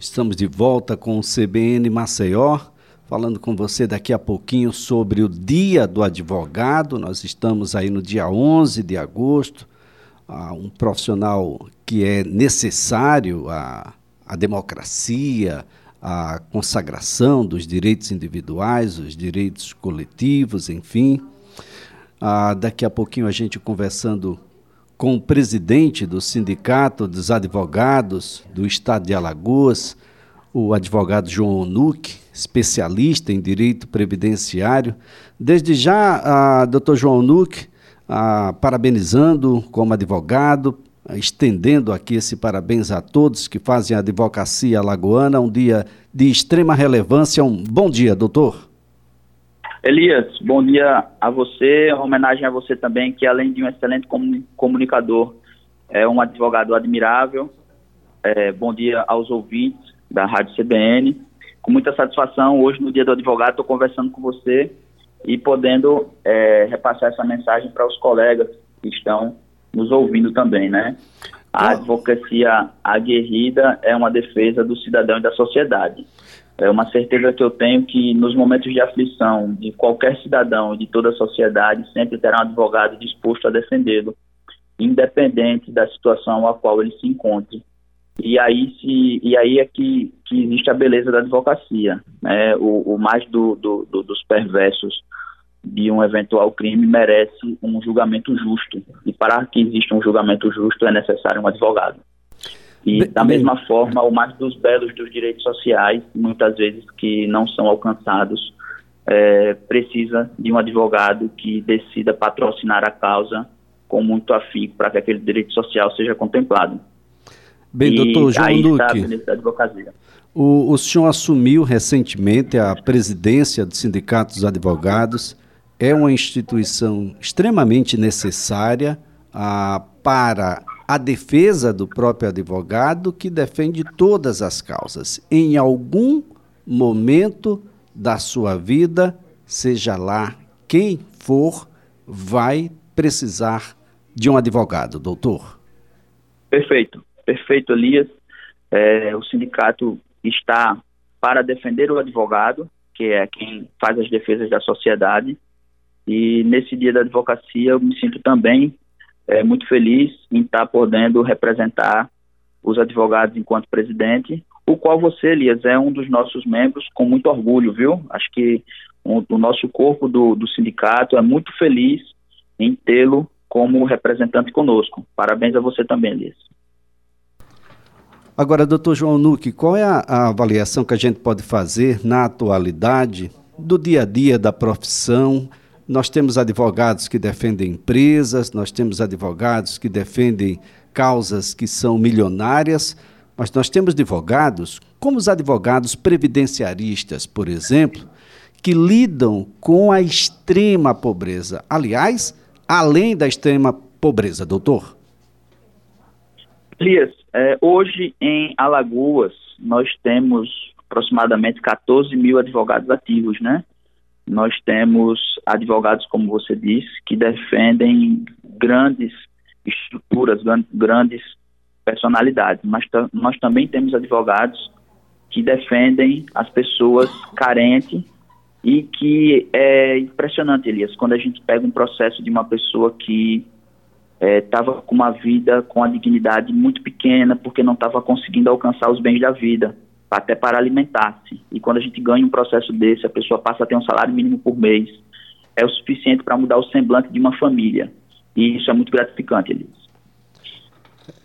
Estamos de volta com o CBN Maceió, falando com você daqui a pouquinho sobre o Dia do Advogado. Nós estamos aí no dia 11 de agosto. Um profissional que é necessário à, à democracia, à consagração dos direitos individuais, os direitos coletivos, enfim. Ah, daqui a pouquinho a gente conversando com o presidente do Sindicato dos Advogados do Estado de Alagoas, o advogado João Onuque, especialista em direito previdenciário. Desde já, doutor João Onuque, parabenizando como advogado, estendendo aqui esse parabéns a todos que fazem a advocacia alagoana, um dia de extrema relevância. Um bom dia, doutor. Elias, bom dia a você, uma homenagem a você também, que além de um excelente comunicador, é um advogado admirável. É, bom dia aos ouvintes da Rádio CBN. Com muita satisfação, hoje no Dia do Advogado, estou conversando com você e podendo é, repassar essa mensagem para os colegas que estão nos ouvindo também, né? A advocacia aguerrida é uma defesa do cidadão e da sociedade. É uma certeza que eu tenho que nos momentos de aflição de qualquer cidadão e de toda a sociedade sempre terá um advogado disposto a defendê-lo, independente da situação a qual ele se encontre. E aí, se, e aí é que, que existe a beleza da advocacia. Né? O, o mais do, do, do, dos perversos de um eventual crime merece um julgamento justo. E para que exista um julgamento justo é necessário um advogado. E da mesma forma, o mais dos belos dos direitos sociais, muitas vezes que não são alcançados, é, precisa de um advogado que decida patrocinar a causa com muito afinco para que aquele direito social seja contemplado. Bem, e doutor João aí Luque, o, o senhor assumiu recentemente a presidência do Sindicato dos Advogados. É uma instituição extremamente necessária ah, para a defesa do próprio advogado que defende todas as causas. Em algum momento da sua vida, seja lá quem for, vai precisar de um advogado, doutor. Perfeito, perfeito, Elias. É, o sindicato está para defender o advogado, que é quem faz as defesas da sociedade. E nesse dia da advocacia, eu me sinto também é, muito feliz em estar podendo representar os advogados enquanto presidente, o qual você, Elias, é um dos nossos membros com muito orgulho, viu? Acho que o, o nosso corpo do, do sindicato é muito feliz em tê-lo como representante conosco. Parabéns a você também, Elias. Agora, doutor João Nuque, qual é a, a avaliação que a gente pode fazer na atualidade do dia a dia da profissão nós temos advogados que defendem empresas, nós temos advogados que defendem causas que são milionárias, mas nós temos advogados, como os advogados previdenciaristas, por exemplo, que lidam com a extrema pobreza. Aliás, além da extrema pobreza, doutor. Elias, é, hoje em Alagoas nós temos aproximadamente 14 mil advogados ativos, né? Nós temos advogados, como você disse, que defendem grandes estruturas, grandes personalidades, mas nós também temos advogados que defendem as pessoas carentes e que é impressionante, Elias, quando a gente pega um processo de uma pessoa que estava é, com uma vida com a dignidade muito pequena porque não estava conseguindo alcançar os bens da vida até para alimentar-se. E quando a gente ganha um processo desse, a pessoa passa a ter um salário mínimo por mês, é o suficiente para mudar o semblante de uma família. E isso é muito gratificante, Elias.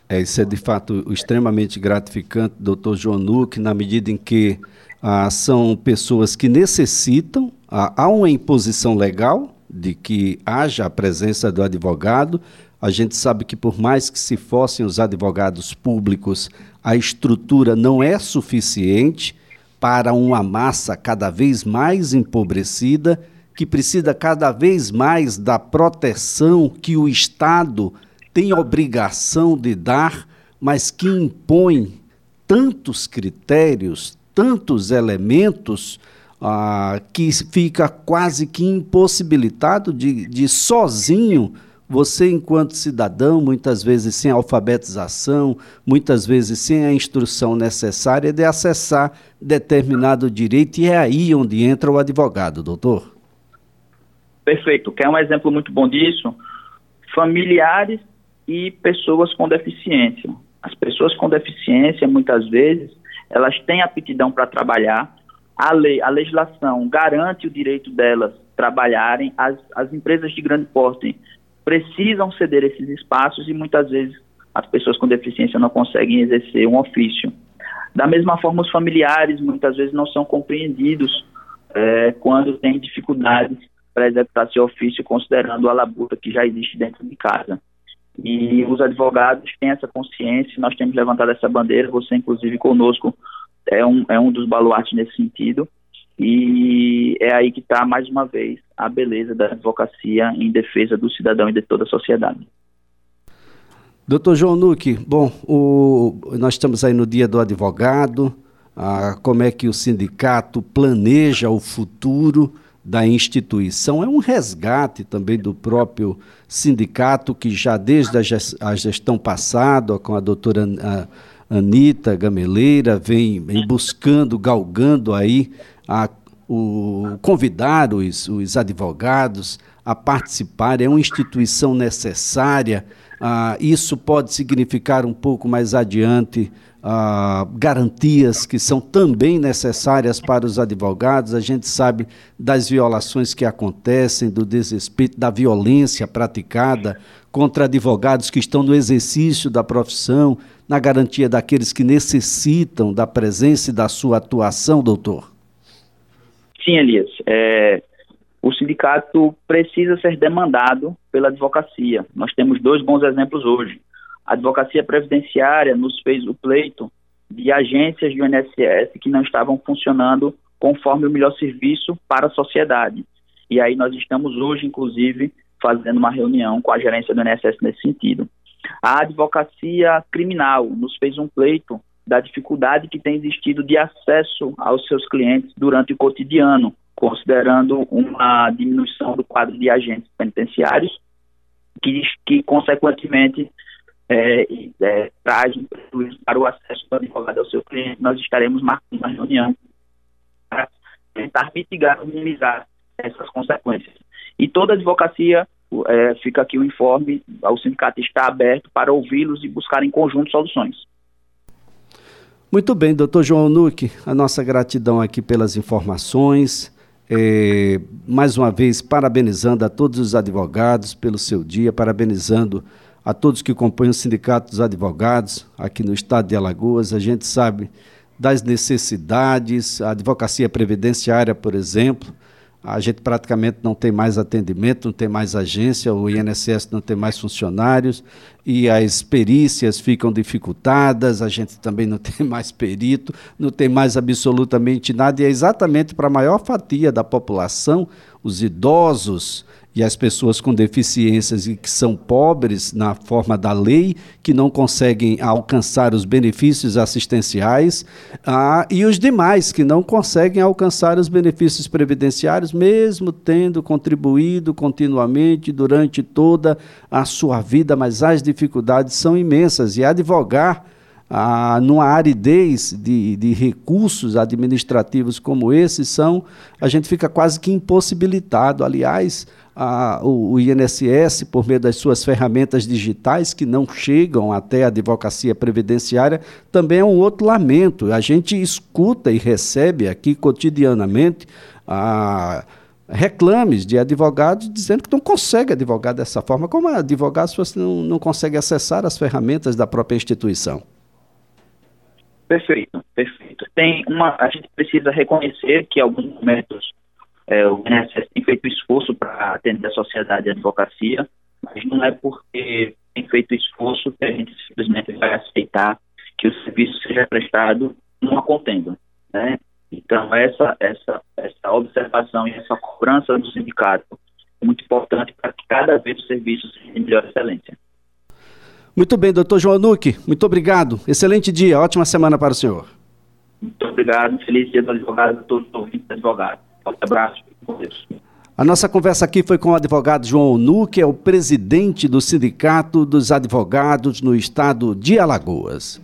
É, isso é de fato extremamente gratificante, doutor João na medida em que ah, são pessoas que necessitam, ah, há uma imposição legal de que haja a presença do advogado, a gente sabe que, por mais que se fossem os advogados públicos, a estrutura não é suficiente para uma massa cada vez mais empobrecida, que precisa cada vez mais da proteção que o Estado tem obrigação de dar, mas que impõe tantos critérios, tantos elementos, ah, que fica quase que impossibilitado de, de sozinho você, enquanto cidadão, muitas vezes sem alfabetização, muitas vezes sem a instrução necessária de acessar determinado direito, e é aí onde entra o advogado, doutor. Perfeito. Quer um exemplo muito bom disso? Familiares e pessoas com deficiência. As pessoas com deficiência, muitas vezes, elas têm aptidão para trabalhar, a lei, a legislação garante o direito delas trabalharem, as, as empresas de grande porte precisam ceder esses espaços e muitas vezes as pessoas com deficiência não conseguem exercer um ofício. Da mesma forma, os familiares muitas vezes não são compreendidos é, quando têm dificuldades para executar seu ofício, considerando a labuta que já existe dentro de casa. E os advogados têm essa consciência, nós temos levantado essa bandeira, você inclusive conosco é um, é um dos baluartes nesse sentido. E é aí que está, mais uma vez, a beleza da advocacia em defesa do cidadão e de toda a sociedade. Doutor João Nuque, bom, o, nós estamos aí no dia do advogado, ah, como é que o sindicato planeja o futuro da instituição? É um resgate também do próprio sindicato, que já desde a gestão passada, com a doutora Anitta Gameleira, vem, vem buscando, galgando aí a, o, convidar os, os advogados a participar, é uma instituição necessária. Ah, isso pode significar um pouco mais adiante ah, garantias que são também necessárias para os advogados. A gente sabe das violações que acontecem, do desrespeito, da violência praticada contra advogados que estão no exercício da profissão, na garantia daqueles que necessitam da presença e da sua atuação, doutor? Sim, Elias. É, o sindicato precisa ser demandado pela advocacia. Nós temos dois bons exemplos hoje. A advocacia previdenciária nos fez o pleito de agências do INSS que não estavam funcionando conforme o melhor serviço para a sociedade. E aí nós estamos hoje, inclusive, fazendo uma reunião com a gerência do INSS nesse sentido. A advocacia criminal nos fez um pleito da dificuldade que tem existido de acesso aos seus clientes durante o cotidiano, considerando uma diminuição do quadro de agentes penitenciários, que, que consequentemente, é, é, traz um prejuízo para o acesso do advogado ao seu cliente. Nós estaremos marcando uma reunião para tentar mitigar, minimizar essas consequências. E toda advocacia é, fica aqui o informe, o sindicato está aberto para ouvi-los e buscar em conjunto soluções. Muito bem, doutor João Nuque, a nossa gratidão aqui pelas informações. É, mais uma vez, parabenizando a todos os advogados pelo seu dia, parabenizando a todos que compõem o Sindicato dos Advogados aqui no estado de Alagoas. A gente sabe das necessidades, a advocacia previdenciária, por exemplo, a gente praticamente não tem mais atendimento, não tem mais agência, o INSS não tem mais funcionários e as perícias ficam dificultadas, a gente também não tem mais perito, não tem mais absolutamente nada, e é exatamente para a maior fatia da população, os idosos e as pessoas com deficiências e que são pobres na forma da lei, que não conseguem alcançar os benefícios assistenciais, ah, e os demais que não conseguem alcançar os benefícios previdenciários, mesmo tendo contribuído continuamente durante toda a sua vida, mas as dificuldades são imensas. E advogar ah, numa aridez de, de recursos administrativos como esses, são, a gente fica quase que impossibilitado. Aliás, a, o, o, INSS, por meio das suas ferramentas digitais que não chegam até a advocacia previdenciária, também é um outro lamento. A gente escuta e recebe aqui cotidianamente a reclames de advogados dizendo que não consegue advogar dessa forma. Como advogado, se você não, não consegue acessar as ferramentas da própria instituição? Perfeito, perfeito. Tem uma, a gente precisa reconhecer que alguns momentos é, o INSS tem feito esforço para atender a sociedade e a advocacia, mas não é porque tem feito esforço que a gente simplesmente vai aceitar que o serviço seja prestado numa contenda, né? Então essa essa essa observação e essa cobrança do sindicato é muito importante para que cada vez o serviço seja de melhor excelência. Muito bem, doutor João Nuque, muito obrigado. Excelente dia, ótima semana para o senhor. Muito obrigado, feliz dia do advogado a todos os ouvintes do advogado. Forte abraço, com Deus. A nossa conversa aqui foi com o advogado João Onu, que é o presidente do Sindicato dos Advogados no estado de Alagoas.